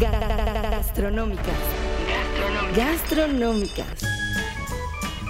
Gastronómicas. Gastronómicas.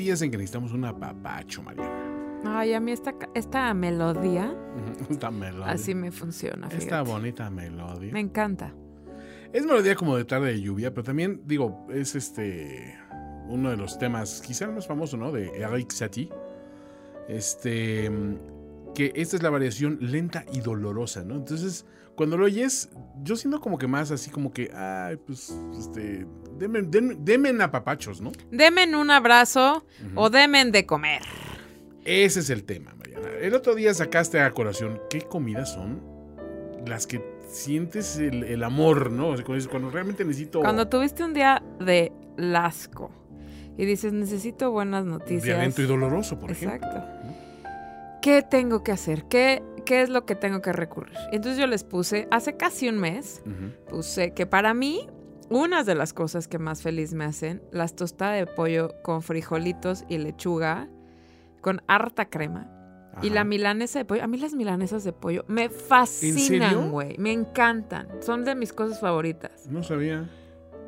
Días en que necesitamos un apapacho, Mariana. Ay, a mí esta, esta melodía Esta melodía. así me funciona. Esta fíjate. bonita melodía. Me encanta. Es melodía como de tarde de lluvia, pero también, digo, es este uno de los temas, quizá el más famoso, ¿no? De Eric Satie. Este. Que esta es la variación lenta y dolorosa, ¿no? Entonces, cuando lo oyes, yo siento como que más así como que, ay, pues, este. Denme, denme, denme apapachos, ¿no? Demen un abrazo o demen de comer. Ese es el tema, Mariana. El otro día sacaste a colación qué comidas son las que sientes el, el amor, ¿no? O sea, cuando cuando realmente necesito Cuando tuviste un día de lasco y dices, necesito buenas noticias. violento y doloroso, por ejemplo. Exacto. ¿Qué tengo que hacer? ¿Qué, ¿Qué es lo que tengo que recurrir? Entonces yo les puse, hace casi un mes, puse que para mí, unas de las cosas que más feliz me hacen, las tostadas de pollo con frijolitos y lechuga, con harta crema. Y la milanesa de pollo, a mí las milanesas de pollo me fascinan, güey. Me encantan. Son de mis cosas favoritas. No sabía.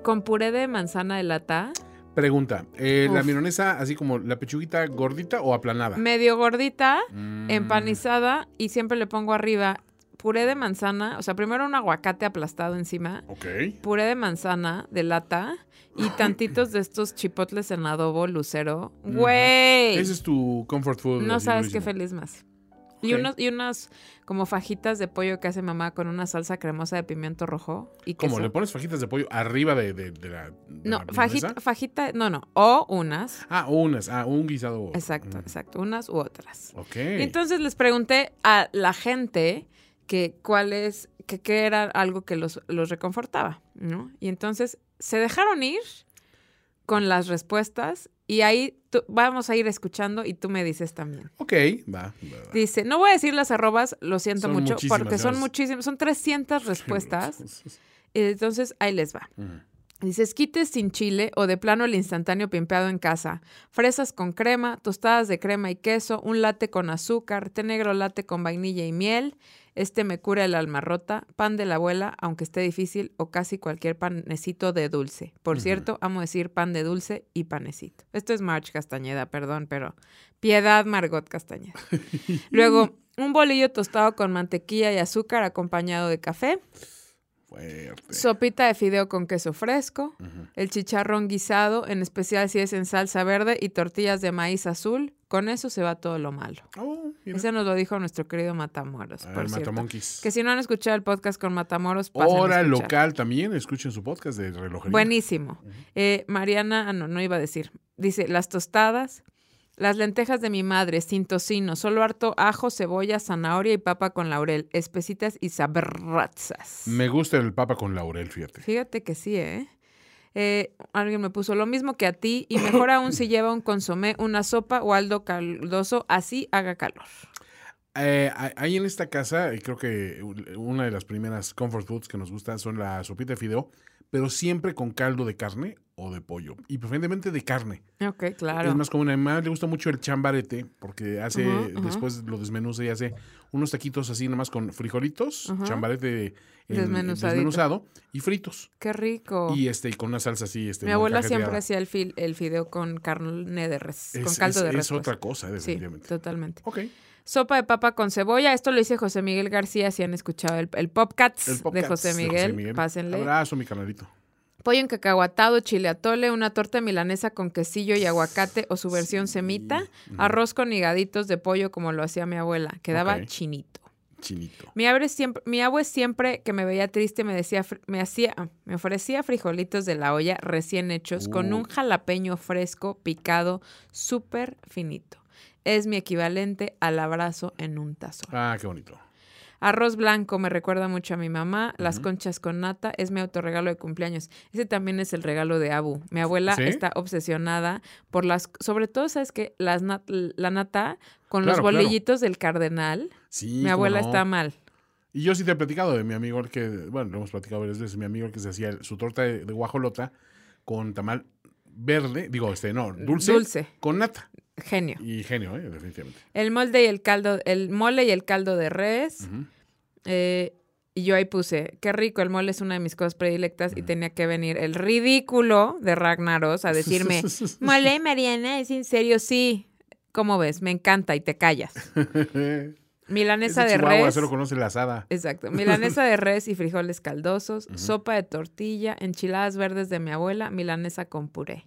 Con puré de manzana de lata, Pregunta, eh, ¿la milanesa así como la pechuguita gordita o aplanada? medio gordita, Mm. empanizada y siempre le pongo arriba puré de manzana, o sea, primero un aguacate aplastado encima, Ok. puré de manzana de lata y tantitos de estos chipotles en adobo lucero. Güey. Ese es tu comfort food. No sabes qué feliz más. Y, unos, y unas como fajitas de pollo que hace mamá con una salsa cremosa de pimiento rojo y ¿Cómo? queso. ¿Le pones fajitas de pollo arriba de, de- de la. de No, la fajita, no, no, o unas. Ah, unas. Ah, un guisado. Exacto, Mm. exacto, unas u otras. Ok. Y entonces les pregunté a la gente que cuál es, que qué era algo que los, los reconfortaba, ¿no? Y entonces se dejaron ir con las respuestas y ahí tú- vamos a ir escuchando y tú me dices también. Ok, va. va, va. Dice, no voy a decir las arrobas, lo siento Son mucho, porque son muchísimas, son 300 respuestas. Entonces, ahí les va. Ujú. Dice, esquites sin chile o de plano el instantáneo pimpeado en casa. Fresas con crema, tostadas de crema y queso, un latte con azúcar, té negro latte con vainilla y miel. Este me cura el alma rota. Pan de la abuela, aunque esté difícil, o casi cualquier panecito de dulce. Por cierto, amo decir pan de dulce y panecito. Esto es March Castañeda, perdón, pero piedad Margot Castañeda. Luego, un bolillo tostado con mantequilla y azúcar acompañado de café. Fuerte. Sopita de fideo con queso fresco, el chicharrón guisado, en especial si es en salsa verde y tortillas de maíz azul. Con eso se va todo lo malo. Oh, mira. Ese nos lo dijo nuestro querido Matamoros, Ah, por. Matamonkeys. Que si no han escuchado el podcast con Matamoros, pasen Hora local también. Escuchen su podcast de relojería. Buenísimo. Eh, Mariana, ah, no, no iba a decir. Dice, las tostadas, las lentejas de mi madre, sin tocino, solo harto ajo, cebolla, zanahoria y papa con laurel, espesitas y sabrosas. Me gusta el papa con laurel, fíjate. Fíjate que sí, ¿eh? Eh, Alguien me puso lo mismo que a ti y mejor aún si lleva un consomé, una sopa o algo caldoso, así haga calor. Eh, hay en esta casa, creo que una de las primeras comfort foods que nos gusta son la sopita de fideo, pero siempre con caldo de carne o de pollo. Y preferentemente de carne. Ok, claro. Es más común. Además, le gusta mucho el chambarete, porque hace, después lo desmenuza y hace unos taquitos así nomás con frijolitos, chambarete en- desmenuzado y fritos. Qué rico. Y este, y con una salsa así, este. Mi abuela siempre hacía el, fil- el fideo con carne de res, con caldo es- de res. Es pues. otra cosa, Sí, definitivamente. totalmente. Ok. Sopa de papa con cebolla. Esto lo dice José Miguel García. Si han escuchado el, el Popcats El de Popcats José Miguel, pásenle. Abrazo, mi canalito. Pollo en cacahuatado, chile atole, una torta milanesa con quesillo y aguacate o su versión semita, arroz con higaditos de pollo como lo hacía mi abuela, quedaba chinito. Chinito. Mi abue siempre, mi abue siempre que me veía triste me decía, me hacía, me ofrecía frijolitos de la olla recién hechos con un Uh. jalapeño fresco picado súper finito. Es mi equivalente al abrazo en un tazón. Ah, qué bonito. Arroz blanco me recuerda mucho a mi mamá. Las conchas con nata es mi autorregalo de cumpleaños. Ese también es el regalo de Abu. Mi abuela ¿Sí? está obsesionada por las, sobre todo, ¿sabes qué? Las nat- la nata con los claro. bolillitos del cardenal. Sí. mi abuela no. está mal. Y yo sí te he platicado de mi amigo, el que, bueno, lo hemos platicado varias veces, mi amigo el que se hacía su torta de, de guajolota con tamal verde, digo, este, no, dulce, Dulce. con nata. Genio. Y genio, ¿eh? definitivamente. El molde y el caldo, el mole y el caldo de res. Eh, y yo ahí puse, qué rico, el mole es una de mis cosas predilectas y tenía que venir el ridículo de Ragnaros a decirme, mole, Mariana, ¿es en serio? Sí. ¿Cómo ves? Me encanta y te callas. Milanesa de res. solo conoce la asada. Exacto. Milanesa de res y frijoles caldosos, sopa de tortilla, enchiladas verdes de mi abuela, milanesa con puré.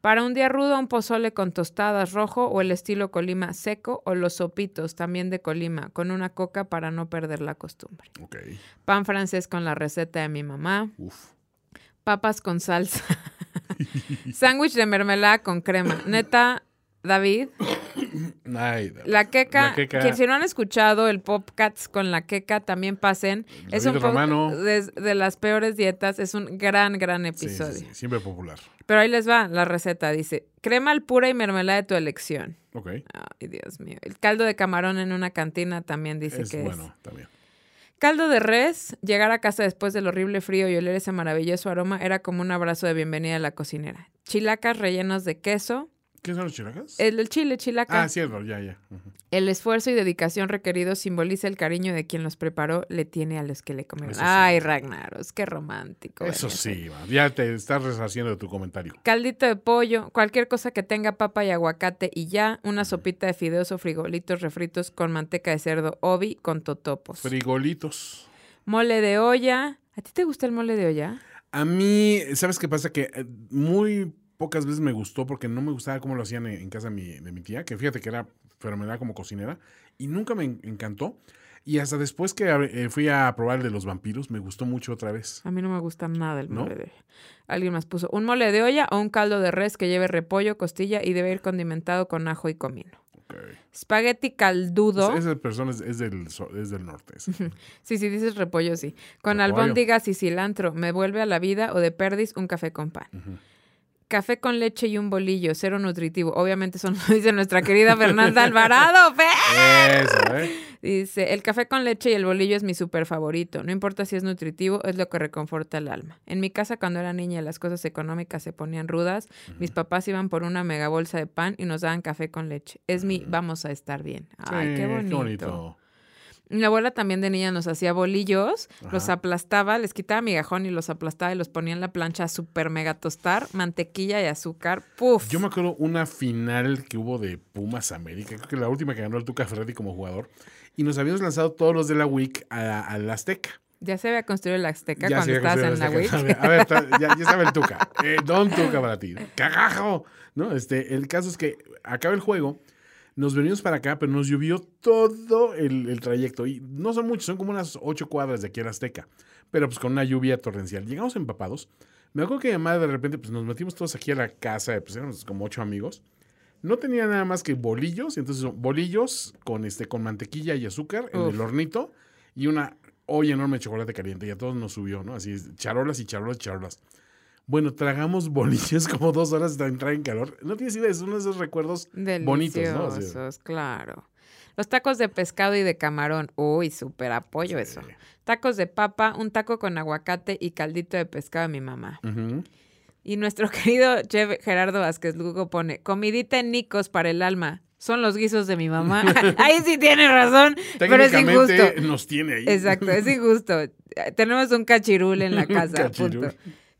Para un día rudo, un pozole con tostadas rojo o el estilo Colima seco o los sopitos también de Colima con una coca para no perder la costumbre. Pan francés con la receta de mi mamá, Uf. papas con salsa, sándwich de mermelada con crema. Neta, David, Ay, la queca, La queca. que si no han escuchado el Popcats con la queca, también pasen. Es un Romano. de, de las peores dietas, es un gran, gran episodio. sí, sí, siempre popular. Pero ahí les va la receta, dice, crema al pura y mermelada de tu elección. Ok. Ay, Dios mío. El caldo de camarón en una cantina también dice es que bueno, es. también. Caldo de res, llegar a casa después del horrible frío y oler ese maravilloso aroma era como un abrazo de bienvenida a la cocinera. Chilacas rellenos de queso. ¿Qué son los chilacas? El, el chile, chilaca. Ah, cierto, ya, ya. El esfuerzo y dedicación requeridos simboliza el cariño de quien los preparó, le tiene a los que le comieron. Sí. Ay, Ragnaros, qué romántico. Eso eres. sí, ya te estás reshaciendo de tu comentario. Caldito de pollo, cualquier cosa que tenga papa y aguacate y ya, una sopita de fideos o frijolitos refritos con manteca de cerdo obi con totopos. Frigolitos. Mole de olla. ¿A ti te gusta el mole de olla? A mí, ¿sabes qué pasa? Que eh, muy pocas veces me gustó porque no me gustaba cómo lo hacían en, casa de mi, de mi tía, que fíjate que era fenomenal como cocinera, y nunca me en- encantó. Y hasta después que eh, fui a probar el de los vampiros, me gustó mucho otra vez. A mí no me gusta nada el ¿No? mole de olla. Alguien más puso un mole de olla o un caldo de res que lleve repollo, costilla y debe ir condimentado con ajo y comino. Ok. Espagueti caldudo. Es- Esa persona es, es del, es del norte. Sí, sí, dices repollo, sí. Con Repollo. albóndigas y cilantro. Me vuelve a la vida o de perdiz un café con pan. Café con leche y un bolillo, cero nutritivo. Obviamente eso nos dice nuestra querida Fernanda Alvarado. Eso, ¿eh? Dice, el café con leche y el bolillo es mi súper favorito. No importa si es nutritivo, es lo que reconforta el alma. En mi casa, cuando era niña las cosas económicas se ponían rudas, mis papás iban por una mega bolsa de pan y nos daban café con leche. Es mi vamos a estar bien. Ay, Sí, qué bonito. Mi abuela también de niña nos hacía bolillos, los aplastaba, les quitaba migajón y los aplastaba y los ponía en la plancha a super mega tostar, mantequilla y azúcar. ¡Puf! Yo me acuerdo una final que hubo de Pumas América, creo que la última que ganó el Tuca Ferretti como jugador, y nos habíamos lanzado todos los de la WIC a, a la Azteca. Ya se había construido la Azteca Ya cuando estabas en la WIC. A ver, ya, ya estaba el Tuca. Eh, don Tuca para ti. ¡Cagajo! ¿No? Este, el caso es que acaba el juego, nos venimos para acá, pero nos llovió todo el, el trayecto. Y no son muchos, son como unas ocho cuadras de aquí a Azteca. Pero pues con una lluvia torrencial. Llegamos empapados. Me acuerdo que mi mamá de repente pues nos metimos todos aquí a la casa, pues éramos como ocho amigos. No tenía nada más que bolillos, entonces bolillos con este con mantequilla y azúcar en Uf. el hornito y una olla enorme de chocolate caliente y a todos nos subió, ¿no? Así charolas y charolas y charolas. Bueno, tragamos bolillos como dos horas hasta entrar en calor. No tienes idea, es uno de esos recuerdos bonitos, ¿no? Claro. Los tacos de pescado y de camarón. Uy, súper apoyo eso. Tacos de papa, un taco con aguacate y caldito de pescado de mi mamá. Y nuestro querido chef Gerardo Vázquez Lugo pone, comidita en Nicos para el alma. Son los guisos de mi mamá. Ahí sí tiene razón, pero es injusto. Nos tiene ahí. Exacto, es injusto. Tenemos un cachirul en la casa. Punto.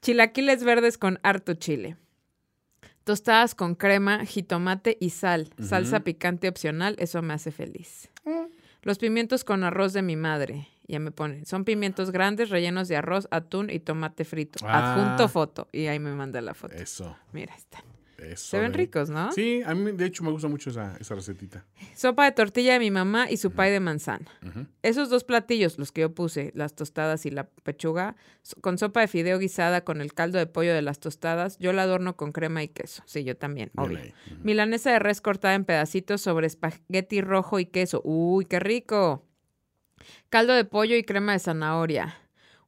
Chilaquiles verdes con harto chile. Tostadas con crema, jitomate y sal. Salsa picante opcional, eso me hace feliz. Los pimientos con arroz de mi madre. Ya me ponen. Son pimientos grandes rellenos de arroz, atún y tomate frito. Ah. Adjunto foto. Y ahí me manda la foto. Eso. Mira, están. Eso Se ven de- ricos, ¿no? Sí, a mí de hecho me gusta mucho esa, esa recetita. Sopa de tortilla de mi mamá y su pay de manzana. Esos dos platillos, los que yo puse, las tostadas y la pechuga, con sopa de fideo guisada con el caldo de pollo de las tostadas, yo la adorno con crema y queso. Sí, yo también, Bien obvio. Milanesa de res cortada en pedacitos sobre espagueti rojo y queso. Uy, qué rico. Caldo de pollo y crema de zanahoria.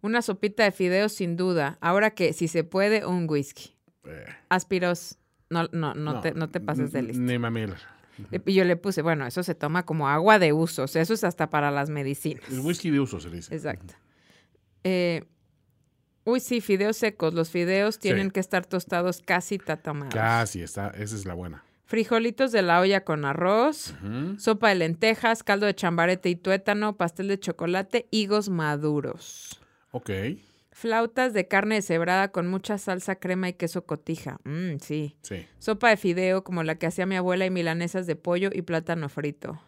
Una sopita de fideos sin duda. Ahora que, si se puede, un whisky. Eh, Aspiros. No, no, no, te, no te pases de listo. Ni. Y yo le puse, bueno, eso se toma como agua de uso. O sea, eso es hasta para las medicinas. El whisky de uso se le dice. Exacto. Eh, uy, sí, fideos secos. Los fideos tienen que estar tostados casi tatamados. Casi, está, esa es la buena. Frijolitos de la olla con arroz. Sopa de lentejas, caldo de chambarete y tuétano, pastel de chocolate, higos maduros. Ok. Flautas de carne deshebrada con mucha salsa, crema y queso cotija. Mmm, sí. Sí. Sopa de fideo como la que hacía mi abuela y milanesas de pollo y plátano frito.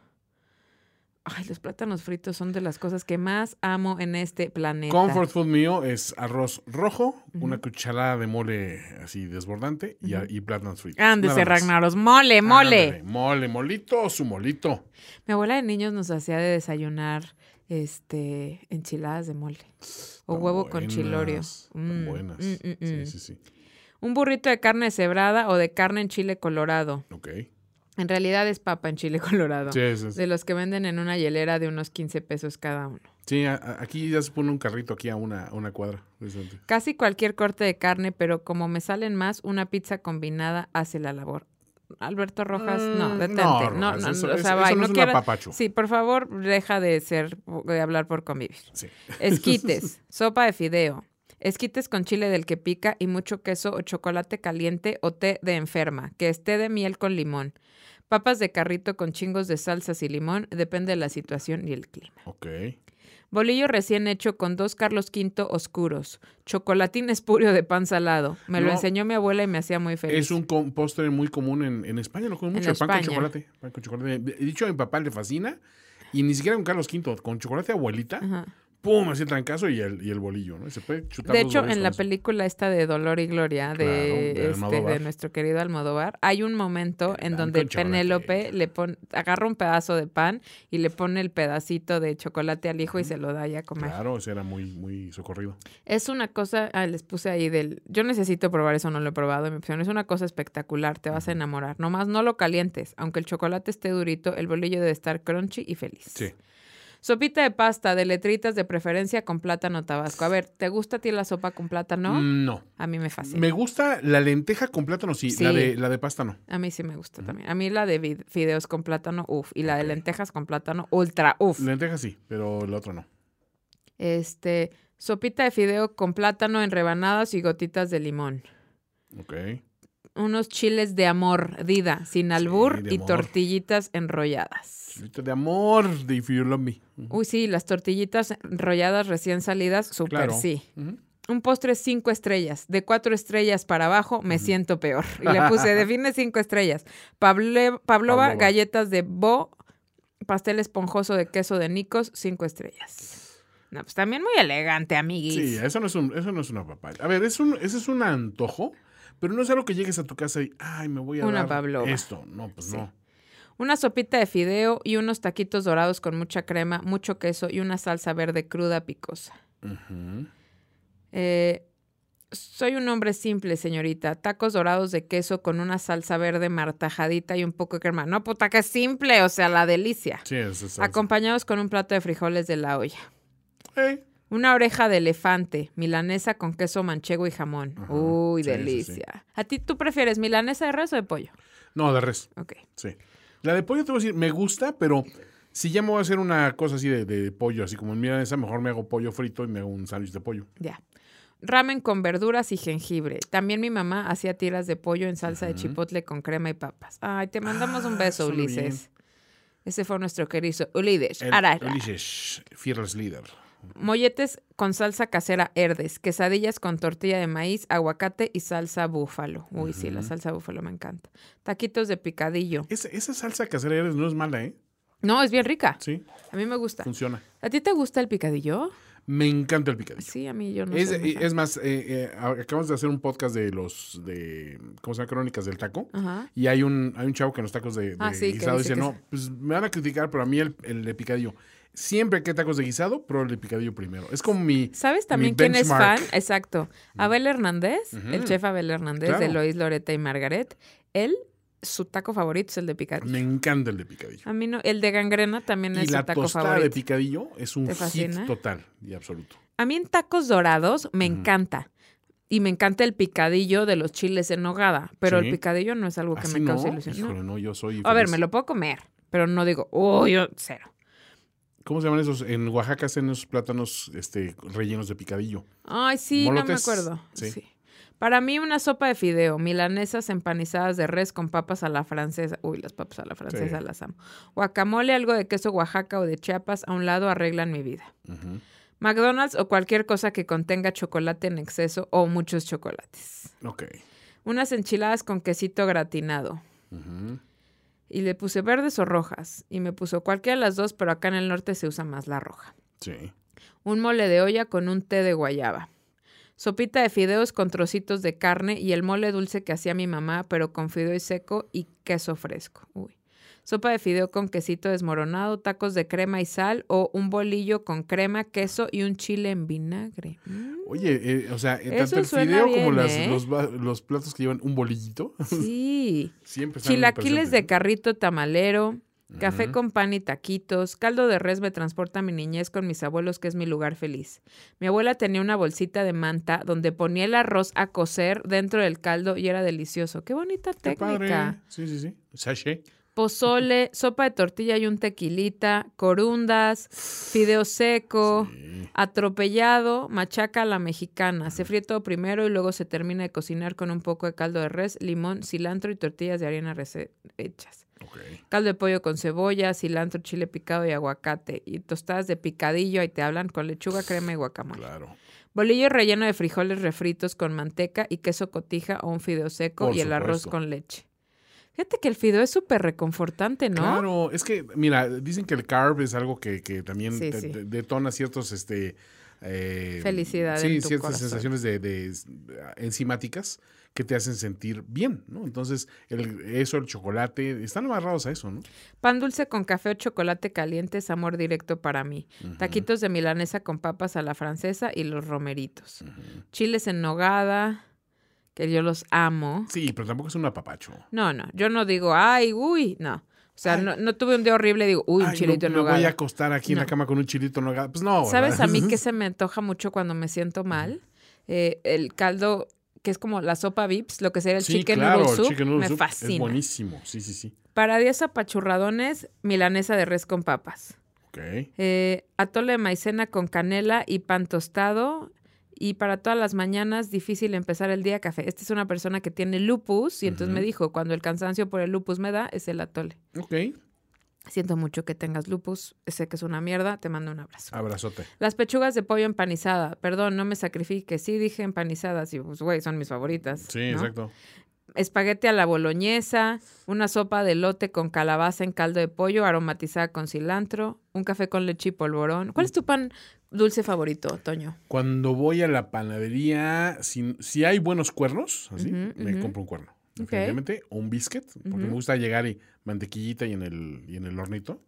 Ay, los plátanos fritos son de las cosas que más amo en este planeta. Comfort food mío es arroz rojo, una cucharada de mole así desbordante y, y plátanos fritos. Ándese. Ragnaros. Mole, mole. Ándale, Mole, molito, su molito. Mi abuela de niños nos hacía de desayunar este enchiladas de mole. O Tan huevo con chilorio. buenas, tan Mm, buenas. mm, mm, Sí, sí, sí. Un burrito de carne deshebrada o de carne en chile colorado. Ok. En realidad es papa en chile colorado. Sí, es- es- De los que venden en una hielera de unos 15 pesos cada uno. sí, a- a- aquí ya se pone un carrito aquí a una, a una cuadra. Casi cualquier corte de carne, pero como me salen más, una pizza combinada hace la labor. Alberto Rojas, no, Mm, detente. no, No, Rojas, no, eso- o eso- sea, eso bye, no no es quiero-. Sí, por favor, deja de ser, de hablar por convivir. Sí. Esquites, sopa de fideo. Esquites con chile del que pica y mucho queso o chocolate caliente o té de enferma, que esté de miel con limón. Papas de carrito con chingos de salsas y limón, depende de la situación y el clima. Ok. Bolillo recién hecho con dos Carlos V oscuros. Chocolatín espurio de pan salado. Me lo enseñó mi abuela y me hacía muy feliz. Es un postre muy común en, en España, lo comen En mucho, el pan con chocolate. Pan con chocolate. De dicho, a mi papá le fascina. Y ni siquiera con Carlos V, con chocolate abuelita, Ajá. Pum, así el trancazo y el, y el bolillo, ¿no? Y se puede chutar De hecho, en la eso. película esta de Dolor y Gloria de, Claro, de este, de nuestro querido Almodóvar, hay un momento El en donde. Penélope le pone, agarra un pedazo de pan y le pone el pedacito de chocolate al hijo y se lo da ya a comer. Claro, ese era muy, muy socorrido. Es una cosa, ah, les puse ahí del, yo necesito probar eso, no lo he probado en mi opción, es una cosa espectacular, te vas a enamorar. Nomás no lo calientes, aunque el chocolate esté durito, el bolillo debe estar crunchy y feliz. Sí. Sopita de pasta de letritas de preferencia con plátano tabasco. A ver, ¿te gusta a ti la sopa con plátano? Mm, No. A mí me fascina. Me gusta la lenteja con plátano, sí. Sí. La, de, la de pasta no. A mí sí me gusta también. A mí la de fideos con plátano, uff. Y la de lentejas con plátano, ultra, uff. Lenteja sí, pero el otro no. Este, sopita de fideo con plátano en rebanadas y gotitas de limón. Ok. Unos chiles de amor, Dida, sin albur y amor. tortillitas enrolladas. Chilito de amor de If You Love Me. Ujú. Uy, sí, las tortillitas enrolladas recién salidas, súper Claro. sí. Un postre cinco estrellas. De cuatro estrellas para abajo me siento peor. Y le puse, define cinco estrellas. Pable- Pavlova. galletas de Bo, pastel esponjoso de queso de Nicos, cinco estrellas. No, pues también muy elegante, amiguis. Sí, eso no es un, eso no es una papaya. A ver, es un, ese es un antojo, pero no es algo que llegues a tu casa y, ay, me voy a Una dar pavlova. esto. No, pues Sí. no. Una sopita de fideo y unos taquitos dorados con mucha crema, mucho queso y una salsa verde cruda picosa. Eh, soy un hombre simple, señorita. Tacos dorados de queso con una salsa verde martajadita y un poco de crema. No, puta, que simple, o sea, la delicia. Sí. Acompañados con un plato de frijoles de la olla. Una oreja de elefante, milanesa con queso manchego y jamón. Ajá, Uy, sí, sí, delicia. ¿A ti tú prefieres milanesa de res o de pollo? No, de res. Ok. Sí. La de pollo te voy a decir, me gusta, pero si ya me voy a hacer una cosa así de, de pollo, así como en milanesa, mejor me hago pollo frito y me hago un sándwich de pollo. Ya. Ramen con verduras y jengibre. También mi mamá hacía tiras de pollo en salsa de chipotle con crema y papas. Ay, te mandamos un Ah, beso, Ulises. Ese fue nuestro querido Arara. Ulises, Fearless Leader. Molletes con salsa casera Herdes, quesadillas con tortilla de maíz, aguacate y salsa búfalo. Uy, sí, la salsa búfalo me encanta. Taquitos de picadillo. Esa, esa salsa casera eres no es mala, ¿eh? No, es bien rica. Sí, A mí me gusta. funciona. ¿A ti te gusta el picadillo? Me encanta el picadillo. Sí, a mí yo no es, soy fan. es más, eh, eh, acabamos de hacer un podcast de los, de, ¿cómo se llama? Crónicas del taco. Ajá. Y hay un, hay un chavo que en los tacos de, de Ah, sí, que guisado dice no, es- pues me van a criticar, pero a mí el, el de picadillo. Siempre que tacos de guisado, pruebo el de picadillo primero. Es como mi... ¿Sabes también mi quién es fan? Exacto. Abel Hernández, el chef Abel Hernández de. Lois, Loreta y Margaret. Él, su taco favorito es el de picadillo. Me encanta el de picadillo. A mí no, el de gangrena también Y es la su taco tostada de favorito. picadillo es un ¿Te hit total y absoluto. A mí en tacos dorados me encanta. Y me encanta el picadillo de los chiles en nogada. Pero Sí. el picadillo no es algo que Así me no, cause ilusión. no. híjole, no, yo soy A ver, me lo puedo comer. Pero no digo, oh, yo cero. ¿Cómo se llaman esos? En Oaxaca hacen esos plátanos este, rellenos de picadillo. Ay, sí, no me acuerdo. sí. Sí. Para mí una sopa de fideo, milanesas empanizadas de res con papas a la francesa. Uy, las papas a la francesa Sí. las amo. Guacamole, algo de queso Oaxaca o de Chiapas a un lado arreglan mi vida. McDonald's o cualquier cosa que contenga chocolate en exceso o muchos chocolates. Ok. Unas enchiladas con quesito gratinado. Ujú. Y le puse verdes o rojas. Y me puso cualquiera de las dos, pero acá en el norte se usa más la roja. Sí. Un mole de olla con un té de guayaba. Sopita de fideos con trocitos de carne y el mole dulce que hacía mi mamá, pero con fideo y seco y queso fresco. Uy. Sopa de fideo con quesito desmoronado, tacos de crema y sal o un bolillo con crema, queso y un chile en vinagre. Mm, Oye, eh, o sea, eh, tanto el fideo como las- ¿eh? los, platos que llevan un bolillito Sí. siempre Chilaquiles de carrito tamalero, café con pan y taquitos, caldo de res me transporta a mi niñez con mis abuelos, que es mi lugar feliz. Mi abuela tenía una bolsita de manta donde ponía el arroz a cocer dentro del caldo y era delicioso. Qué bonita Qué padre. técnica. Sí, sí, sí. Sachet. Pozole, sopa de tortilla y un tequilita, corundas, fideo seco, Sí. atropellado, machaca a la mexicana. Se fríe todo primero y luego se termina de cocinar con un poco de caldo de res, limón, cilantro y tortillas de harina hechas. Caldo de pollo con cebolla, cilantro, chile picado y aguacate. Y tostadas de picadillo, ahí te hablan, con lechuga, crema y guacamole. Claro. Bolillo relleno de frijoles refritos con manteca y queso cotija o un fideo seco Por y el arroz con leche. Fíjate que el fideo es súper reconfortante, ¿no? Claro, es que, mira, dicen que el carb es algo que, que también Sí, te- sí. te- detona ciertos, este... eh, Felicidad Sí, en tu ciertas corazón. sensaciones de, enzimáticas que te hacen sentir bien, ¿no? Entonces, el- eso, el chocolate, están amarrados a eso, ¿no? Pan dulce con café o chocolate caliente es amor directo para mí. Taquitos de milanesa con papas a la francesa y los romeritos. Chiles en nogada, que yo los amo. Sí, pero tampoco es un apapacho. No, no, yo no digo, ay, uy, no. O sea, no, no tuve un día horrible y digo, uy, un Ay, chilito no, en me voy a acostar aquí en la No. cama con un chilito en nogada. Pues no, ¿Sabes ¿verdad? a mí que se me antoja mucho cuando me siento mal? Eh, el caldo, que es como la sopa Vips, lo que sería el sí, chicken claro, noodle soup, chicken noodle me soup fascina. Es buenísimo, sí, sí, sí. Para días apachurradones, milanesa de res con papas. Ok. Eh, atole de maicena con canela y pan tostado. Y para todas las mañanas, difícil empezar el día café. Esta es una persona que tiene lupus y entonces me dijo, cuando el cansancio por el lupus me da, es el atole. Ok. Siento mucho que tengas lupus, sé que es una mierda, te mando un abrazo. Abrazote. Las pechugas de pollo empanizada, perdón, no me sacrifique, sí dije empanizadas y pues güey, son mis favoritas. Sí, ¿no? exacto. Espagueti a la boloñesa, una sopa de lote con calabaza en caldo de pollo aromatizada con cilantro, un café con leche y polvorón. ¿Cuál es tu pan dulce favorito, Toño? Cuando voy a la panadería, si, si hay buenos cuernos, así, me compro un cuerno. Definitivamente. O un biscuit, porque me gusta llegar y mantequillita y en el, y en el hornito.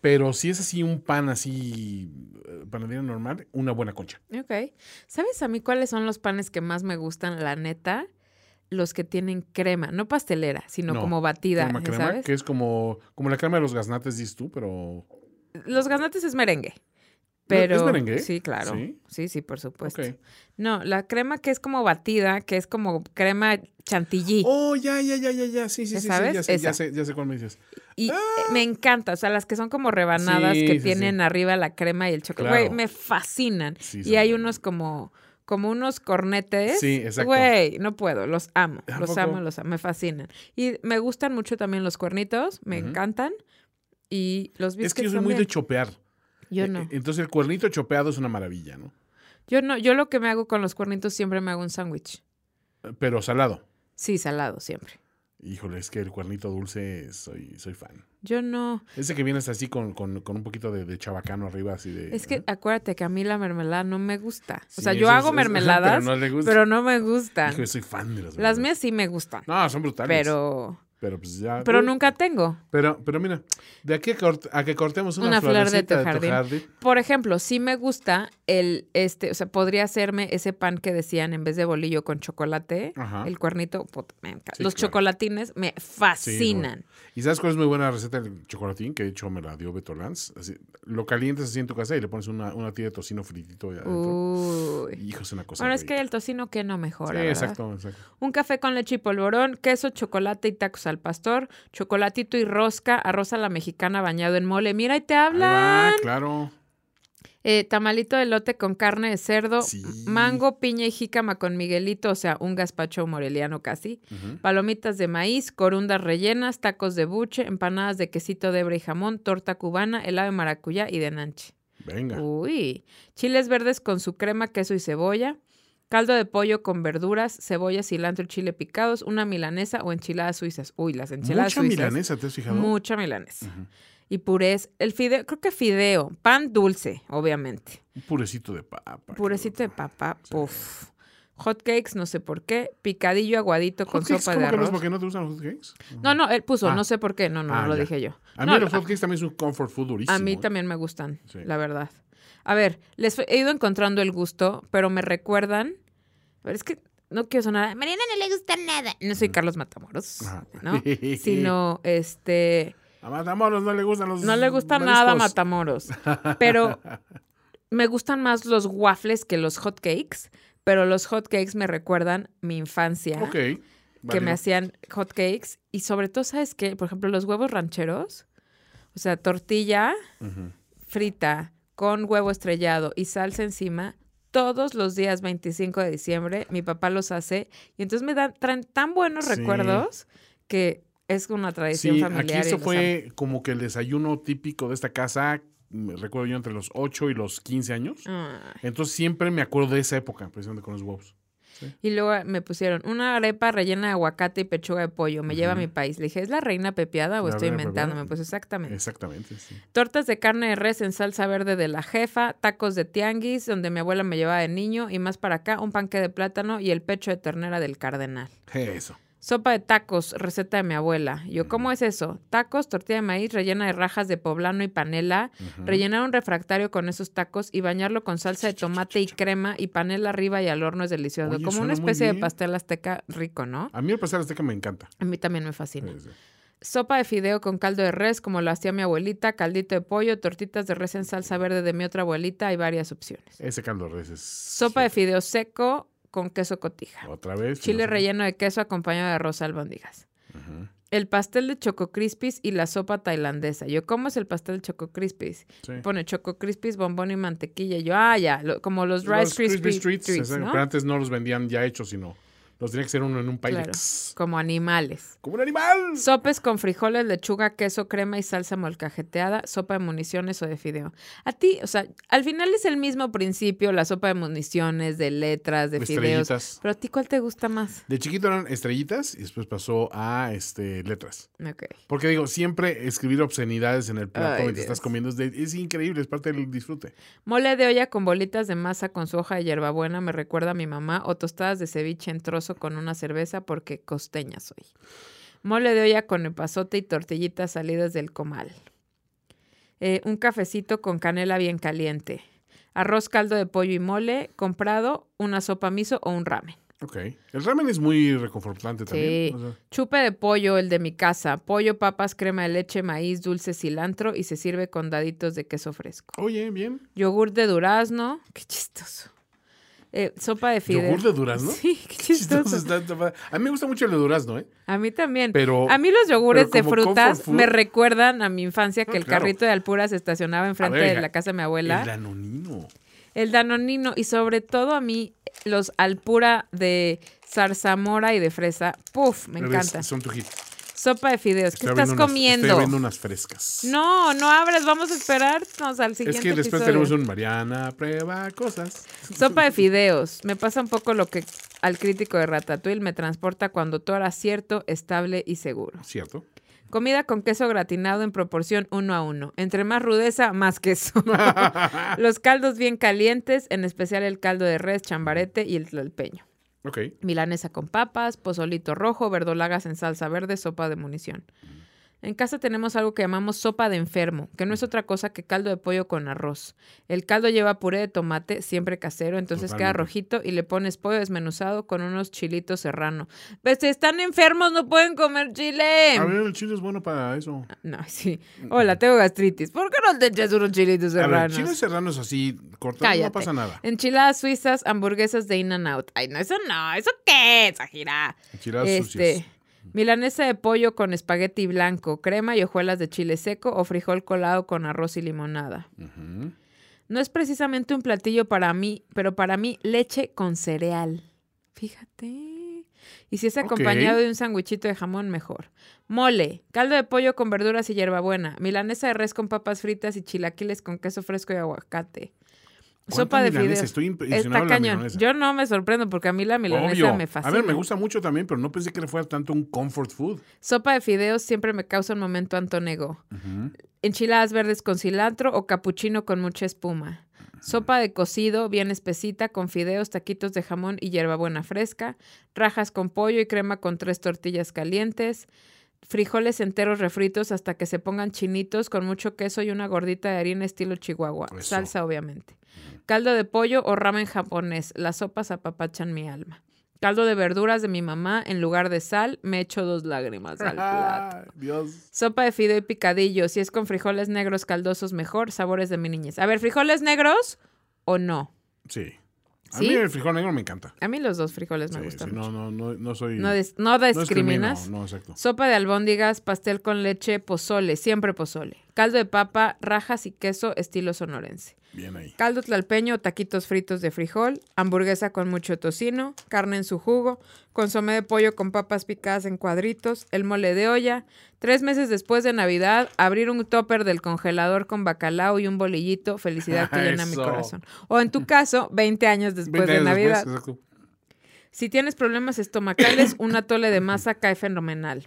Pero si es así un pan así, eh, panadería normal, una buena concha. Ok. ¿Sabes a mí cuáles son los panes que más me gustan, la neta? Los que tienen crema, no pastelera, sino No, como batida, Crema, ¿ya crema, ¿sabes? que es como, como la crema de los gaznates, dices tú, pero... Los gaznates es merengue. Pero, ¿Es merengue? Sí, claro. Sí. Sí, sí, por supuesto. No, la crema que es como batida, que es como crema chantilly. Oh, ya, ya, ya, ya, ya, sí, sí, ¿Ya sí, sí, sabes? ya sé, ya sé, ya sé cuál me dices. Y eh, me encanta, o sea, las que son como rebanadas Sí, que sí, tienen arriba la crema y el chocolate. Güey, Claro. me fascinan. Y hay unos como, como unos cornetes. Sí, exacto. Güey, no puedo, los amo, ¿A los poco? amo, los amo, me fascinan. Y me gustan mucho también los cuernitos, me encantan. Y los Es que biscuits yo soy muy de chopear. Yo Eh, no. eh, Entonces el cuernito chopeado es una maravilla, ¿no? Yo no, yo lo que me hago con los cuernitos siempre me hago un sándwich. Pero salado. Sí, salado siempre. Híjole, es que el cuernito dulce soy, soy fan. Yo no. Ese que vienes así con, con, con un poquito de, de chabacano arriba, así de. Es que ¿eh? acuérdate que a mí la mermelada no me gusta. Sí, o sea, yo hago es- mermeladas, pero no gusta. pero no me gustan. Híjole, soy fan de las Las mermeladas. mías sí me gustan, No, son brutales. pero Pero pues ya. pero uh, nunca tengo. Pero, pero mira, de aquí a, cort- a que cortemos una, Una flor de tu jardín. jardín. Por ejemplo, sí me gusta el este, o sea, podría hacerme ese pan que decían en vez de bolillo con chocolate, Ajá. el cuernito, puta, me encanta. Sí, Los claro. chocolatines me Sí, fascinan. ¿Y sabes cuál es muy buena receta del chocolatín? Que de hecho me la dio Beto Lanz. Así, lo calientas así en tu casa y le pones una, una tira de tocino fritito. Uy. Hijo, es una cosa Bueno, es que el tocino que no mejora, exacto, exacto. Un café con leche y polvorón, queso, chocolate y tacos al pastor, chocolatito y rosca, arroz a la mexicana bañado en mole. Mira, y te hablan. va, claro. Eh, tamalito de lote con carne de cerdo, Sí. mango, piña y jícama con Miguelito, o sea, un gazpacho moreliano casi. Palomitas de maíz, corundas rellenas, tacos de buche, empanadas de quesito de hebra y jamón, torta cubana, helado de maracuyá y de nanche. Venga. Uy, chiles verdes con su crema, queso y cebolla, caldo de pollo con verduras, cebolla, cilantro y chile picados, una milanesa o enchiladas suizas. Uy, las enchiladas Mucha suizas. milanesa, ¿te has fijado? Mucha milanesa. Y purés, el fideo, creo que fideo, pan dulce, obviamente. Un purecito de papa. Purecito de papa, puff. Hot cakes, no sé por qué. Picadillo aguadito con ¿Hotcakes? sopa ¿Cómo de que no es arroz. no te gustan los hotcakes? No, no, él puso, Ah. no sé por qué. No, no, Ah, no lo ya. dije yo. A No, mí los hotcakes también es un comfort food durísimo. a mí ¿eh? también me gustan, Sí. la verdad. A ver, les he ido encontrando el gusto, pero me recuerdan. A ver, es que no quiero sonar. A Mariana no le gusta nada. No soy Carlos Matamoros, Ajá. ¿no? Sino, este. A Matamoros no le gustan los No le gusta mariscos. nada Matamoros. Pero me gustan más los waffles que los hot cakes. Pero los hot cakes me recuerdan mi infancia. Ok. que me hacían hot cakes. Y sobre todo, ¿sabes qué? Por ejemplo, los huevos rancheros. O sea, tortilla frita con huevo estrellado y salsa encima. Todos los días 25 de diciembre mi papá los hace y entonces me dan traen tan buenos Sí. recuerdos que es una tradición Sí, familiar. aquí los fue como que el desayuno típico de esta casa, me recuerdo yo entre los 8 y los 15 años. Ay. Entonces siempre me acuerdo de esa época, precisamente con los huevos. Y luego me pusieron una arepa rellena de aguacate y pechuga de pollo. Me lleva a mi país. Le dije, ¿es la reina pepiada o La estoy inventándome? Pues exactamente. Exactamente, sí. Tortas de carne de res en salsa verde de la jefa, tacos de tianguis, donde mi abuela me llevaba de niño, y más para acá, un panque de plátano y el pecho de ternera del cardenal. Eso. Sopa de tacos, receta de mi abuela. Yo, ¿cómo es eso? Tacos, tortilla de maíz rellena de rajas de poblano y panela, rellenar un refractario con esos tacos y bañarlo con salsa de tomate y crema y panela arriba y al horno es delicioso. Oye, Como una especie de pastel azteca rico, ¿no? A mí el pastel azteca me encanta. A mí también me fascina. Sí, sí. Sopa de fideo con caldo de res, como lo hacía mi abuelita, caldito de pollo, tortitas de res en salsa verde de mi otra abuelita, hay varias opciones. Ese caldo de res es... Sopa de fideo seco con queso cotija. Otra vez. Chile no sé. relleno de queso acompañado de arroz albóndigas. El pastel de Choco Crispis y la sopa tailandesa. Yo, ¿cómo es el pastel de Choco Crispis? Sí. Pone Choco Crispis, bombón y mantequilla. Yo, ah, ya, lo- como los Rice Los Treats, ¿no? pero antes no los vendían ya hechos, sino los tenía que ser uno en un Claro, Pyrex. como animales. ¡Como un animal! Sopes con frijoles, lechuga, queso, crema y salsa molcajeteada, sopa de municiones o de fideo. A ti, o sea, al final es el mismo principio, la sopa de municiones, de letras, de fideos. Estrellitas. Pero a ti, ¿cuál te gusta más? De chiquito eran estrellitas y después pasó a este, letras. Ok. Porque digo, siempre escribir obscenidades en el plato Ay, mientras estás comiendo es, de- es increíble, es parte del disfrute. Mole de olla con bolitas de masa con su hoja de hierbabuena me recuerda a mi mamá o tostadas de ceviche en trozo con una cerveza porque costeña soy. Mole de olla con epazote y tortillitas salidas del comal. Eh, un cafecito con canela bien caliente. Arroz, caldo de pollo y mole comprado, una sopa miso o un ramen. Ok. El ramen es muy reconfortante también. Sí. o sea, Chupe de pollo, el de mi casa. Pollo, papas, crema de leche, maíz, dulce, cilantro y se sirve con daditos de queso fresco. oye, bien. Yogur de durazno. Qué chistoso. Eh, sopa de fideo. ¿Yogur de durazno? Sí, qué Chistoso. A mí me gusta mucho el de durazno, ¿eh? A mí también. Pero- a mí los yogures de frutas me recuerdan a mi infancia que Ah, el claro. carrito de Alpura se estacionaba enfrente ver, de la casa de mi El abuela. danonino. El danonino y sobre todo a mí los Alpura de zarzamora y de fresa. Puf, me encanta. Son tu hit. Sopa de fideos. ¿Qué estás unas- comiendo? estoy abriendo unas frescas. No, no abres. Vamos a esperarnos al siguiente es que después episodio. tenemos un Mariana prueba cosas. Sopa de fideos. Me pasa un poco lo que al crítico de Ratatouille me transporta cuando todo era cierto, estable y seguro. Cierto. Comida con queso gratinado en proporción uno a uno. Entre más rudeza, más queso. Los caldos bien calientes, en especial el caldo de res, chambarete y el tlalpeño. Ok. Milanesa con papas, pozolito rojo, verdolagas en salsa verde, sopa de munición. En casa tenemos algo que llamamos sopa de enfermo, que no es otra cosa que caldo de pollo con arroz. El caldo lleva puré de tomate, siempre casero, entonces queda rojito y le pones pollo desmenuzado con unos chilitos serrano. Pues si están enfermos, no pueden comer chile. A ver, el chile es bueno para eso. No, sí. Hola, tengo gastritis. ¿Por qué no te echas unos chilitos serranos? chile serrano es así, cortado, Cállate. no pasa nada. Enchiladas suizas, hamburguesas de In and Out. Ay, no, eso no. ¿Eso qué es, Ajira? Enchiladas Este, sucias. Milanesa de pollo con espagueti blanco, crema y hojuelas de chile seco o frijol colado con arroz y limonada. No es precisamente un platillo para mí, pero para mí leche con cereal. Fíjate. Y si es acompañado de un sandwichito de jamón, mejor. Mole, caldo de pollo con verduras y hierbabuena, milanesa de res con papas fritas y chilaquiles con queso fresco y aguacate. Sopa ¿Cuánta de milanesa? fideos. Estoy impresionado Está cañón. milanesa. Yo no me sorprendo porque a mí la milanesa Obvio. me A fascina. ver, me gusta mucho también, pero no pensé que le fuera tanto un comfort food. Sopa de fideos siempre me causa un momento antonego. Enchiladas verdes con cilantro o capuchino con mucha espuma. Sopa de cocido bien espesita con fideos, taquitos de jamón y hierbabuena fresca. Rajas con pollo y crema con tres tortillas calientes. Frijoles enteros refritos hasta que se pongan chinitos con mucho queso y una gordita de harina estilo chihuahua. Eso. Salsa, obviamente. Caldo de pollo o ramen japonés. Las sopas apapachan mi alma. Caldo de verduras de mi mamá. En lugar de sal, me echo dos lágrimas al plato. Ay, Dios. Sopa de fideo y picadillo. Si es con frijoles negros caldosos, mejor. Sabores de mi niñez. A ver, ¿frijoles negros o no? Sí. A ¿Sí? mí el frijol negro me encanta. A mí los dos frijoles me Sí, gustan sí, no, no, no, no soy. No, dis- no discriminas. discrimino, No, exacto. Sopa de albóndigas, pastel con leche, pozole, siempre pozole. Caldo de papa, rajas y queso estilo sonorense. Bien ahí. Caldo tlalpeño, taquitos fritos de frijol, hamburguesa con mucho tocino, carne en su jugo, consomé de pollo con papas picadas en cuadritos, el mole de olla. Tres meses después de Navidad, abrir un topper del congelador con bacalao y un bolillito, felicidad que llena mi corazón. O en tu caso, 20 años después 20 de Navidad. después. Si tienes problemas estomacales, un atole de masa cae fenomenal.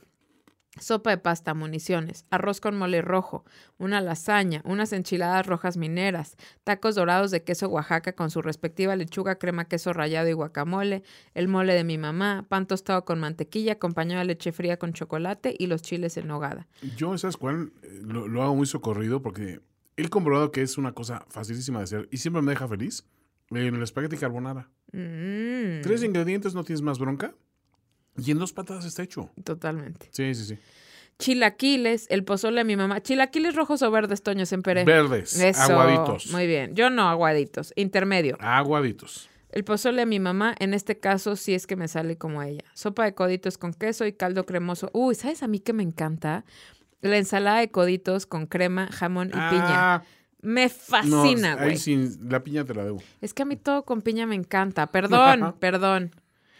Sopa de pasta, municiones, arroz con mole rojo, una lasaña, unas enchiladas rojas mineras, tacos dorados de queso Oaxaca con su respectiva lechuga, crema, queso rallado y guacamole, el mole de mi mamá, pan tostado con mantequilla acompañado de leche fría con chocolate y los chiles en nogada. Yo, ¿sabes cuál? Eh, Lo, lo hago muy socorrido porque he comprobado que es una cosa facilísima de hacer y siempre me deja feliz. En el espagueti carbonara. Mm, Tres ingredientes, no tienes más bronca. Y en dos patadas está hecho. totalmente. Sí, sí, sí. Chilaquiles, el pozole de mi mamá. Chilaquiles rojos o verdes, Toño Semperé. Verdes, Eso, aguaditos. Muy bien. Yo no aguaditos, intermedio. Aguaditos. El pozole de mi mamá, en este caso, sí es que me sale como a ella. Sopa de coditos con queso y caldo cremoso. Uy, ¿sabes a mí que me encanta? La ensalada de coditos con crema, jamón y piña. Ah, Me no, fascina, güey. sí, la piña te la debo. Es que a mí todo con piña me encanta. Perdón, perdón.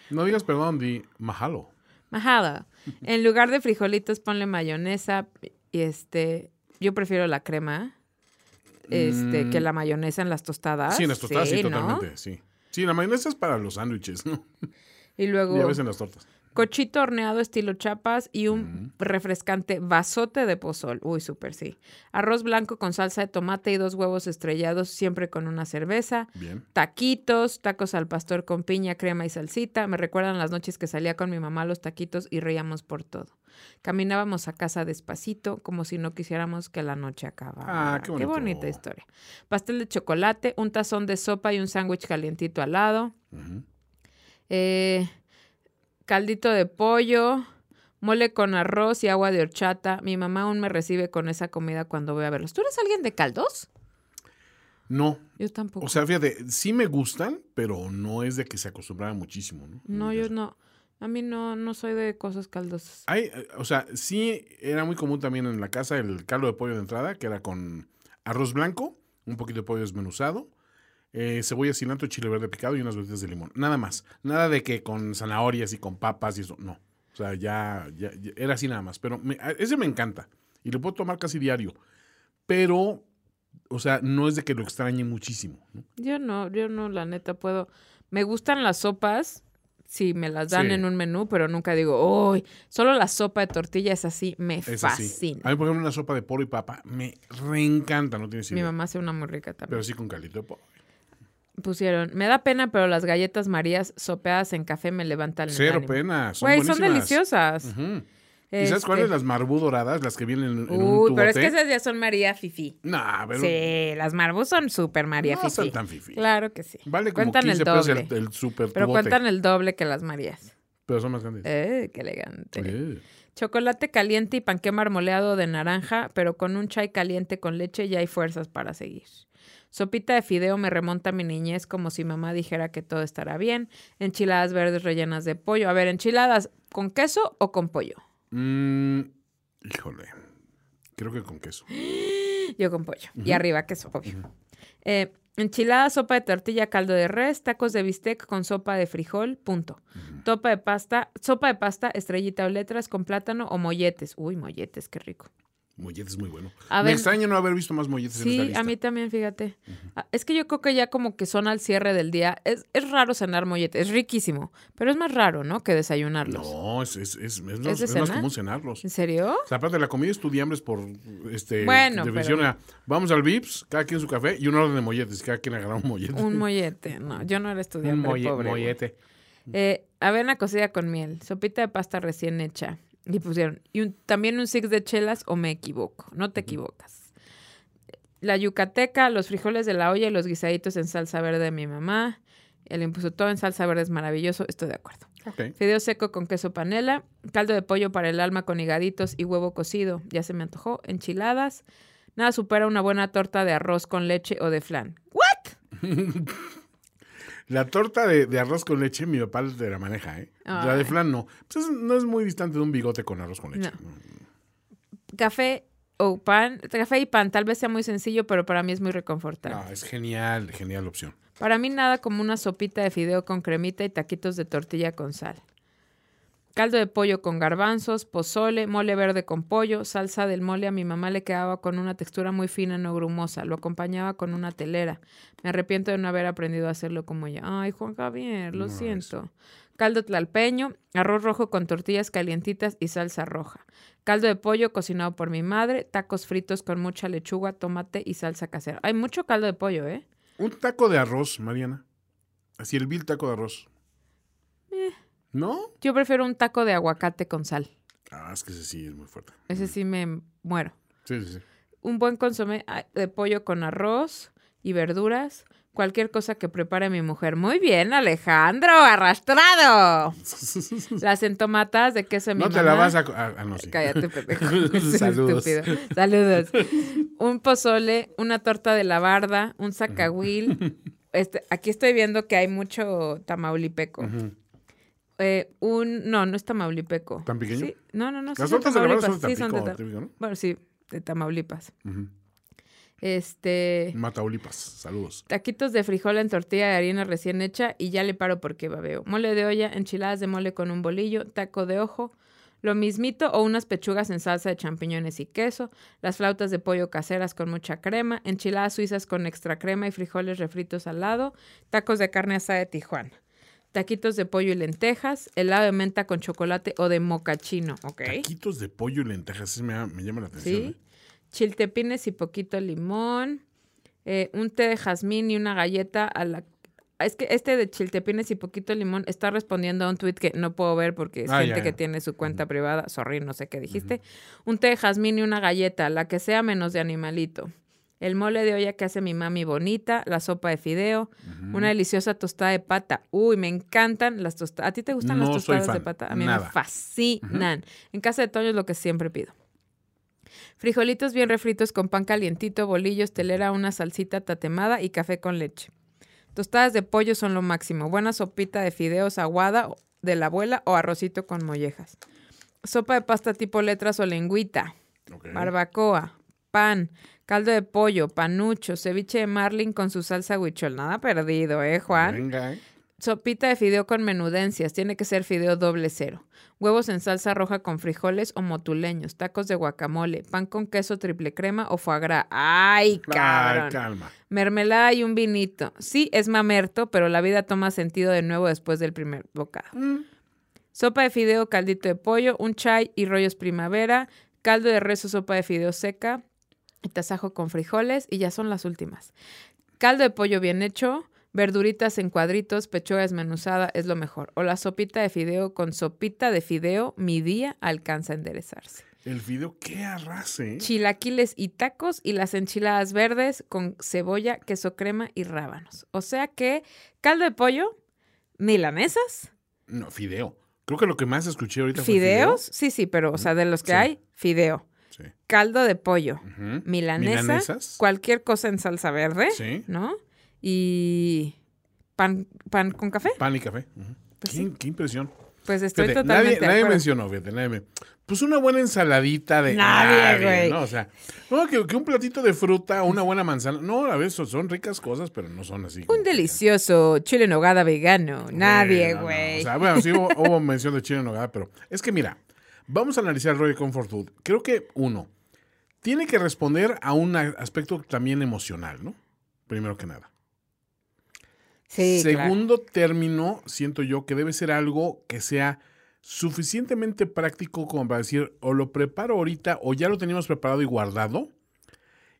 No digas perdón, di mahalo. Majada. En lugar de frijolitos, ponle mayonesa. Y este, yo prefiero la crema. Este, Mm. que la mayonesa en las tostadas. Sí, en las tostadas sí, ¿no? totalmente, sí. Sí, la mayonesa es para los sándwiches, ¿no? Y luego. Y a veces en las tortas. Cochito horneado estilo chapas y un refrescante vasote de pozol. Uy, súper sí. Arroz blanco con salsa de tomate y dos huevos estrellados, siempre con una cerveza. Bien. Taquitos, tacos al pastor con piña, crema y salsita. Me recuerdan las noches que salía con mi mamá los taquitos y reíamos por todo. Caminábamos a casa despacito, como si no quisiéramos que la noche acabara. Ah, qué bonito. bonita historia. Pastel de chocolate, un tazón de sopa y un sándwich calientito al lado. Eh, caldito de pollo, mole con arroz y agua de horchata. Mi mamá aún me recibe con esa comida cuando voy a verlos. ¿Tú eres alguien de caldos? No. Yo tampoco. O sea, fíjate, sí me gustan, pero no es de que se acostumbrara muchísimo, ¿no? no, yo no. A mí no, no soy de cosas caldosas. Hay, eh, o sea, sí era muy común también en la casa el caldo de pollo de entrada, que era con arroz blanco, un poquito de pollo desmenuzado, eh, cebolla, cilantro, chile verde picado y unas gotitas de limón. Nada más. Nada de que con zanahorias y con papas y eso. No. O sea, ya, ya- ya- era así nada más. Pero me- ese me encanta. Y lo puedo tomar casi diario. Pero, o sea, no es de que lo extrañe muchísimo. ¿no? Yo no, yo no, la neta puedo. Me gustan las sopas si me las dan Sí. en un menú, pero nunca digo, uy, solo la sopa de tortilla es así, me Es así. fascina. A mí, por ejemplo, una sopa de poro y papa me reencanta, no tienes Mi idea. mamá hace una muy rica también. Pero sí con calito de pollo. Pusieron, me da pena, pero las galletas Marías sopeadas en café me levantan el Cero ánimo". pena. Son Güey, son buenísimas. deliciosas. Ujú. ¿Y sabes cuáles? Las marbú doradas, las que vienen en, en un Uy, pero es que esas ya son María Fifi. Nah, pero Sí, las Marbus son súper María no Fifi. son tan fifi. Claro que sí. Vale como cuentan 15 el pesos doble. el, el super pero tubote. cuentan el doble que las Marías. Pero son más grandes. Eh, qué elegante. Eh. Chocolate caliente y panqué marmoleado de naranja, pero con un chai caliente con leche ya hay fuerzas para seguir. Sopita de fideo me remonta a mi niñez como si mamá dijera que todo estará bien. Enchiladas verdes rellenas de pollo. A ver, enchiladas con queso o con pollo. Mm, híjole. Creo que con queso. Yo con pollo. Y arriba queso, obvio. Eh, enchilada, sopa de tortilla, caldo de res, tacos de bistec con sopa de frijol, punto. Topa de pasta, sopa de pasta, estrellita o letras con plátano o molletes. Uy, molletes, qué rico. Molletes es muy bueno. A Me ver- extraño no haber visto más molletes en esta Sí, lista. a mí también, fíjate. Ah, Es que yo creo que ya como que son al cierre del día. Es, es raro cenar molletes, es riquísimo, pero es más raro, ¿no? Que desayunarlos. No, es, es, es, es más, de es más cena? común cenarlos. ¿En serio? O sea, aparte, la comida estudiambres por este Bueno, definición pero- a, vamos al Vips, cada quien su café y un orden de molletes, cada quien agarra un mollete. Un mollete. No, yo no era estudiante pobre. güey. mollete. Eh, avena cocida con miel, sopita de pasta recién hecha. Y pusieron, y un- también un six de chelas o me equivoco. No te equivocas. La yucateca, los frijoles de la olla y los guisaditos en salsa verde de mi mamá. Él impuso todo en salsa verde, es maravilloso. Estoy de acuerdo. Ok. Fideo seco con queso panela, caldo de pollo para el alma con higaditos y huevo cocido. Ya se me antojó. Enchiladas. Nada supera una buena torta de arroz con leche o de flan. ¿What? La torta de, de arroz con leche, mi papá te la maneja, ¿eh? La de flan no. Pues es- no es muy distante de un bigote con arroz con leche. Café o pan. Café y pan. Tal vez sea muy sencillo, pero para mí es muy reconfortante. No, es genial, genial opción. Para mí nada como una sopita de fideo con cremita y taquitos de tortilla con sal. Caldo de pollo con garbanzos, pozole, mole verde con pollo, salsa del mole a mi mamá le quedaba con una textura muy fina, no grumosa. Lo acompañaba con una telera. Me arrepiento de no haber aprendido a hacerlo como ella. Ay, Juan Javier, lo No, siento. Caldo tlalpeño, arroz rojo con tortillas calientitas y salsa roja. Caldo de pollo cocinado por mi madre, tacos fritos con mucha lechuga, tomate y salsa casera. Hay mucho caldo de pollo, ¿eh? Un taco de arroz, Mariana. Así el vil taco de arroz. ¿No? Yo prefiero un taco de aguacate con sal. Ah, es que ese sí es muy fuerte. Ese sí me muero. Sí, sí, sí. Un buen consomé ah, de pollo con arroz y verduras. Cualquier cosa que prepare mi mujer. Muy bien, Alejandro, arrastrado. Las entomatadas de queso de mi No te la vas a... Ah, ah, no, sí. Cállate, pendejo. Saludos. Estúpido. Saludos. Un pozole, una torta de la barda, un zacahuil. Este, aquí estoy viendo que hay mucho tamaulipeco. Eh, un, no, no es tamaulipeco. ¿Tan pequeño? Sí, no, no, no. Las tortas de la son de Tamaulipas, sí, son de Tampico, Ta- típico, ¿no? Bueno, sí, de Tamaulipas. Este, Mataulipas, saludos. taquitos de frijol en tortilla de harina recién hecha y ya le paro porque babeo. Mole de olla, enchiladas de mole con un bolillo, taco de ojo, lo mismito o unas pechugas en salsa de champiñones y queso, las flautas de pollo caseras con mucha crema, enchiladas suizas con extra crema y frijoles refritos al lado, tacos de carne asada de Tijuana. Taquitos de pollo y lentejas, helado de menta con chocolate o de mocachino, ¿ok? Taquitos de pollo y lentejas, ese me, me llama la atención. ¿Sí? ¿eh? Chiltepines y poquito limón. eh, un té de jazmín y una galleta a la... Es que este de chiltepines y poquito limón está respondiendo a un tweet que no puedo ver porque es Ah, gente ya, que tiene su cuenta privada. Sorry, no sé qué dijiste. Un té de jazmín y una galleta, la que sea menos de animalito. El mole de olla que hace mi mami bonita, la sopa de fideo, una deliciosa tostada de pata. Uy, me encantan las tostadas. ¿A ti te gustan No las tostadas de pata? A mí nada. me fascinan. En casa de Toño es lo que siempre pido. Frijolitos bien refritos con pan calientito, bolillos, telera, una salsita tatemada y café con leche. Tostadas de pollo son lo máximo. Buena sopita de fideos aguada de la abuela o arrocito con mollejas. Sopa de pasta tipo letras o lengüita. Barbacoa, pan, caldo de pollo, panucho, ceviche de marlin con su salsa huichol. Nada perdido, ¿eh, Juan? Venga, ¿eh? Sopita de fideo con menudencias. Tiene que ser fideo doble cero. Huevos en salsa roja con frijoles o motuleños. Tacos de guacamole. Pan con queso triple crema o foie gras. ¡Ay, cabrón! Ay, calma. Mermelada y un vinito. Sí, es mamerto, pero la vida toma sentido de nuevo después del primer bocado. Sopa de fideo, caldito de pollo, un chai y rollos primavera. Caldo de res o sopa de fideo seca. Y tasajo con frijoles. Y ya son las últimas. Caldo de pollo bien hecho. Verduritas en cuadritos, pechuga desmenuzada es lo mejor. O la sopita de fideo con sopita de fideo, mi día alcanza a enderezarse. El video, qué arrase. ¿eh? Chilaquiles y tacos y las enchiladas verdes con cebolla, queso crema y rábanos. O sea que caldo de pollo, milanesas, No, fideo. Creo que lo que más escuché ahorita fideos, sí, sí, pero o sea, de los que Sí. hay, fideo. Caldo de pollo, milanesa, Milanesas. cualquier cosa en salsa verde, Sí. ¿no? Y pan, pan con café. Pan y café. Pues qué, sí. qué impresión. Pues estoy Fíjate, totalmente nadie, nadie mencionó, fíjate, nadie me- Pues una buena ensaladita de. Nadie, güey. ¿no? O sea, no, que, que un platito de fruta, una buena manzana. No, a veces son, son ricas cosas, pero no son así. Un delicioso chile en nogada vegano. Nadie, no, no. güey. O sea, bueno, sí hubo, hubo mención de chile en nogada, pero es que mira, vamos a analizar de Comfort Food. Creo que, uno, tiene que responder a un aspecto también emocional, ¿no? Primero que nada. sí, claro. Segundo término, siento yo que debe ser algo que sea suficientemente práctico como para decir, o lo preparo ahorita, o ya lo teníamos preparado y guardado,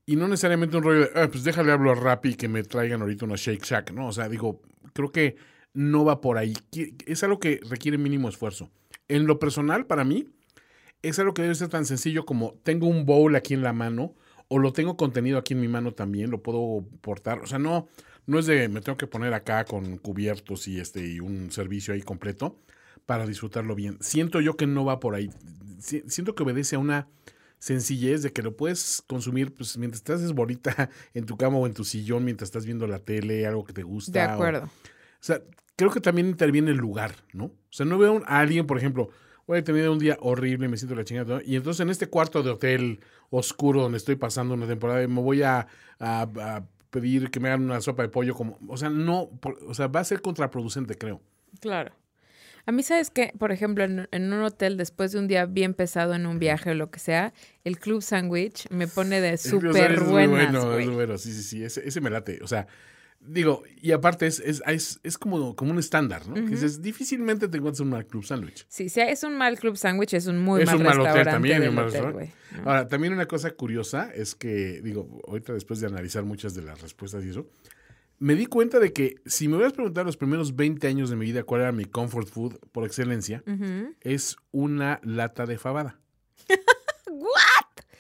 y no necesariamente un rollo de, "Ah, pues déjale hablo a Rappi y que me traigan ahorita una Shake Shack, ¿no? O sea, digo, creo que no va por ahí. Es algo que requiere mínimo esfuerzo. En lo personal, para mí, es algo que debe ser tan sencillo como tengo un bowl aquí en la mano, o lo tengo contenido aquí en mi mano también, lo puedo portar. O sea, no, no es de me tengo que poner acá con cubiertos y este y un servicio ahí completo para disfrutarlo bien. Siento yo que no va por ahí. Si- Siento que obedece a una sencillez de que lo puedes consumir pues, mientras haces bolita en tu cama o en tu sillón, mientras estás viendo la tele, algo que te gusta. De acuerdo. o sea, creo que también interviene el lugar, ¿no? O sea, no veo a alguien, por ejemplo, voy a tener un día horrible, me siento la chingada, y entonces en este cuarto de hotel oscuro donde estoy pasando una temporada, me voy a, a- a pedir que me hagan una sopa de pollo, como, o sea, no, por- o sea, va a ser contraproducente, creo. Claro. A mí, ¿sabes qué? Por ejemplo, en, en un hotel, después de un día bien pesado en un viaje o lo que sea, el club sandwich me pone de súper buenas, bueno, es bueno, sí, sí, sí, ese, ese me late, o sea, digo, y aparte es, es, es, es como, como un estándar, ¿no? Que dices, difícilmente te encuentras un mal club sándwich. Sí, si es un mal club sandwich, es un muy es mal un mal hotel también, un mal hotel. Ahora, también una cosa curiosa es que, digo, ahorita después de analizar muchas de las respuestas y eso, me di cuenta de que si me hubieras preguntado los primeros 20 años de mi vida cuál era mi comfort food por excelencia, es una lata de fabada.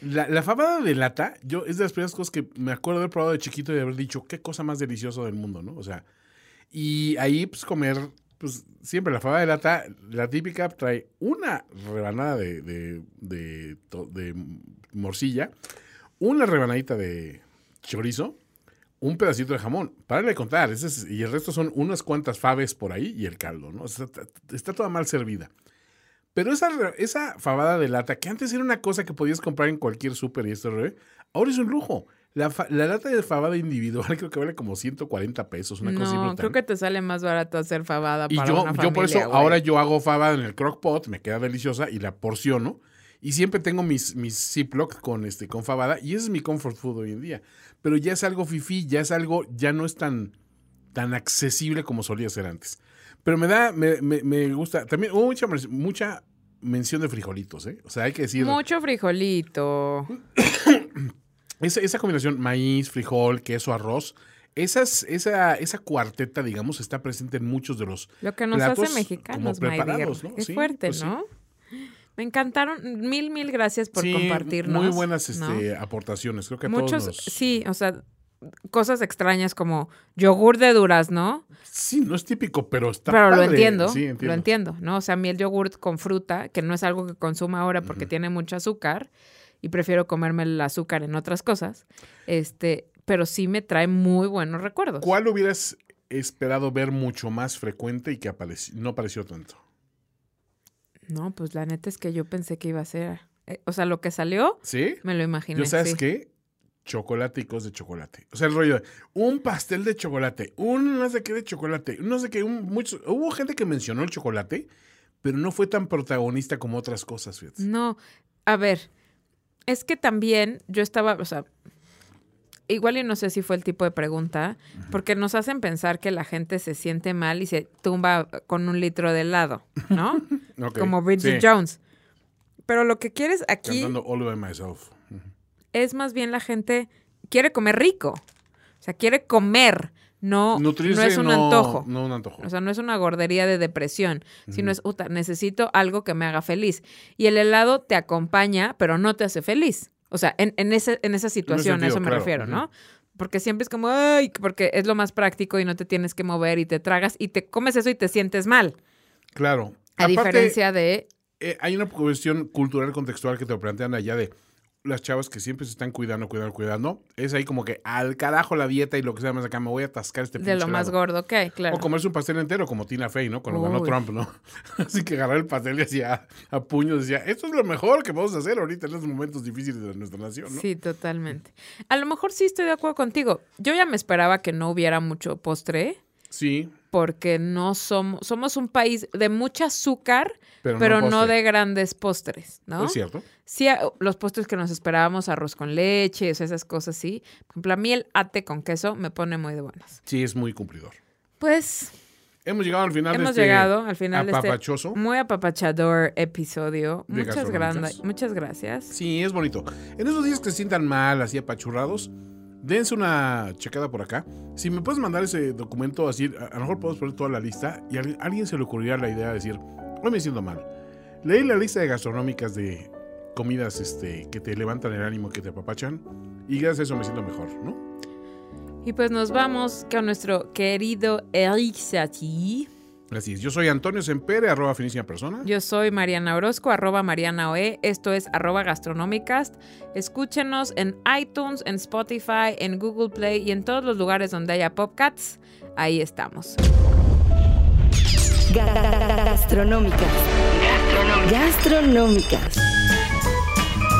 La, la fabada de lata, yo es de las primeras cosas que me acuerdo de haber probado de chiquito y de haber dicho, qué cosa más deliciosa del mundo, ¿no? O sea, y ahí pues comer, pues siempre la fabada de lata, la típica trae una rebanada de, de, de, morcilla, una rebanadita de chorizo, un pedacito de jamón. Párale de contar, ese es- y el resto son unas cuantas faves por ahí y el caldo, ¿no? Está, está toda mal servida. Pero esa, esa fabada de lata, que antes era una cosa que podías comprar en cualquier súper y esto, ¿eh? ahora es un lujo. La, la lata de fabada individual creo que vale como 140 pesos, una cosa No, brutal. creo que te sale más barato hacer fabada Y para yo, una yo por eso familia, ahora yo hago fabada en el crock pot, me queda deliciosa y la porciono. Y siempre tengo mis, mis Ziploc con, este, con fabada y ese es mi comfort food hoy en día. Pero ya es algo fifí, ya es algo, ya no es tan, tan accesible como solía ser antes. Pero me da, me, me, me gusta. También hubo mucha, mucha mención de frijolitos, ¿eh? O sea, hay que decir, Mucho frijolito. esa, esa combinación maíz, frijol, queso, arroz, esas, esa, esa cuarteta, digamos, está presente en muchos de los Lo que nos platos hace mexicanos, como preparados. ¿no? Sí, fuerte, pues sí. ¿no? Me encantaron. Mil, mil gracias por Sí, compartirnos. Muy buenas ¿no? este, aportaciones. Creo que a Muchos, todos nos- sí, o sea, cosas extrañas como yogur de durazno, Sí, no es típico, pero está pero lo entiendo, Sí, entiendo. lo entiendo, ¿no? O sea, a mí el yogur con fruta, que no es algo que consuma ahora porque tiene mucho azúcar y prefiero comerme el azúcar en otras cosas, este, pero sí me trae muy buenos recuerdos. ¿Cuál hubieras esperado ver mucho más frecuente y que apareció- no apareció tanto? No, pues la neta es que yo pensé que iba a ser, eh, o sea, lo que salió, ¿Sí? me lo imaginé. Yo sabes sí. qué? Chocolaticos de chocolate. O sea, el rollo de un pastel de chocolate, un no sé qué de chocolate, no sé qué, un, mucho, hubo gente que mencionó el chocolate, pero no fue tan protagonista como otras cosas, fíjate. No, a ver, es que también yo estaba, o sea, igual y no sé si fue el tipo de pregunta, porque nos hacen pensar que la gente se siente mal y se tumba con un litro de helado, ¿no? Como Bridget sí. Jones. Pero lo que quieres aquí Cantando All by Myself. Es más bien la gente quiere comer rico. O sea, quiere comer, no, Nutrirse, no es un antojo. No un antojo. O sea, no es una gordería de depresión, sino es, "Uta, necesito algo que me haga feliz. Y el helado te acompaña, pero no te hace feliz. O sea, en, en, ese, en esa situación, a sentido, eso me claro. refiero, ¿no? Porque siempre es como, ay, porque es lo más práctico y no te tienes que mover y te tragas y te comes eso y te sientes mal. claro. A Aparte, diferencia de, eh, hay una cuestión cultural contextual que te plantean allá de las chavas que siempre se están cuidando, cuidando, cuidando. Es ahí como que al carajo la dieta y lo que sea más acá, me voy a atascar este de lo más helado. gordo que hay, claro. O comerse un pastel entero como Tina Fey, ¿no? Cuando ganó Uy. Trump, ¿no? Así que agarrar el pastel y hacía a puños decía, esto es lo mejor que podemos hacer ahorita en estos momentos difíciles de nuestra nación, ¿no? Sí, totalmente. A lo mejor sí estoy de acuerdo contigo. Yo ya me esperaba que no hubiera mucho postre, Sí, porque no somos, somos un país de mucha azúcar, Pero pero, no no, de grandes postres, ¿no? es cierto. Sí, los postres que nos esperábamos, arroz con leche, esas cosas, sí. Por ejemplo, a mí el ate con queso me pone muy de buenas. Sí, es muy cumplidor. Pues Hemos llegado al final hemos de este llegado al final de apapachoso. este muy apapachador episodio. De Muchas, muchas gracias. Sí, es bonito. En esos días que se sientan mal, así apachurrados, dense una checada por acá. Si me puedes mandar ese documento así, a, lo mejor podemos poner toda la lista y a alguien- se le ocurrirá la idea de decir, hoy me siento mal. Leí la lista de gastronómicas de comidas este, que te levantan el ánimo, que te apapachan y gracias a eso me siento mejor, ¿no? Y pues nos vamos con nuestro querido Eric Satie. Así es. Yo soy Antonio Sempere, arroba finísima persona. Yo soy Mariana Orozco, arroba Mariana Oe. Esto es arroba Gastronomicast. Escúchenos en iTunes, en Spotify, en Google Play y en todos los lugares donde haya Popcats. Ahí estamos. Ga- ga- ga- Gastronómicas. Gastronómicas.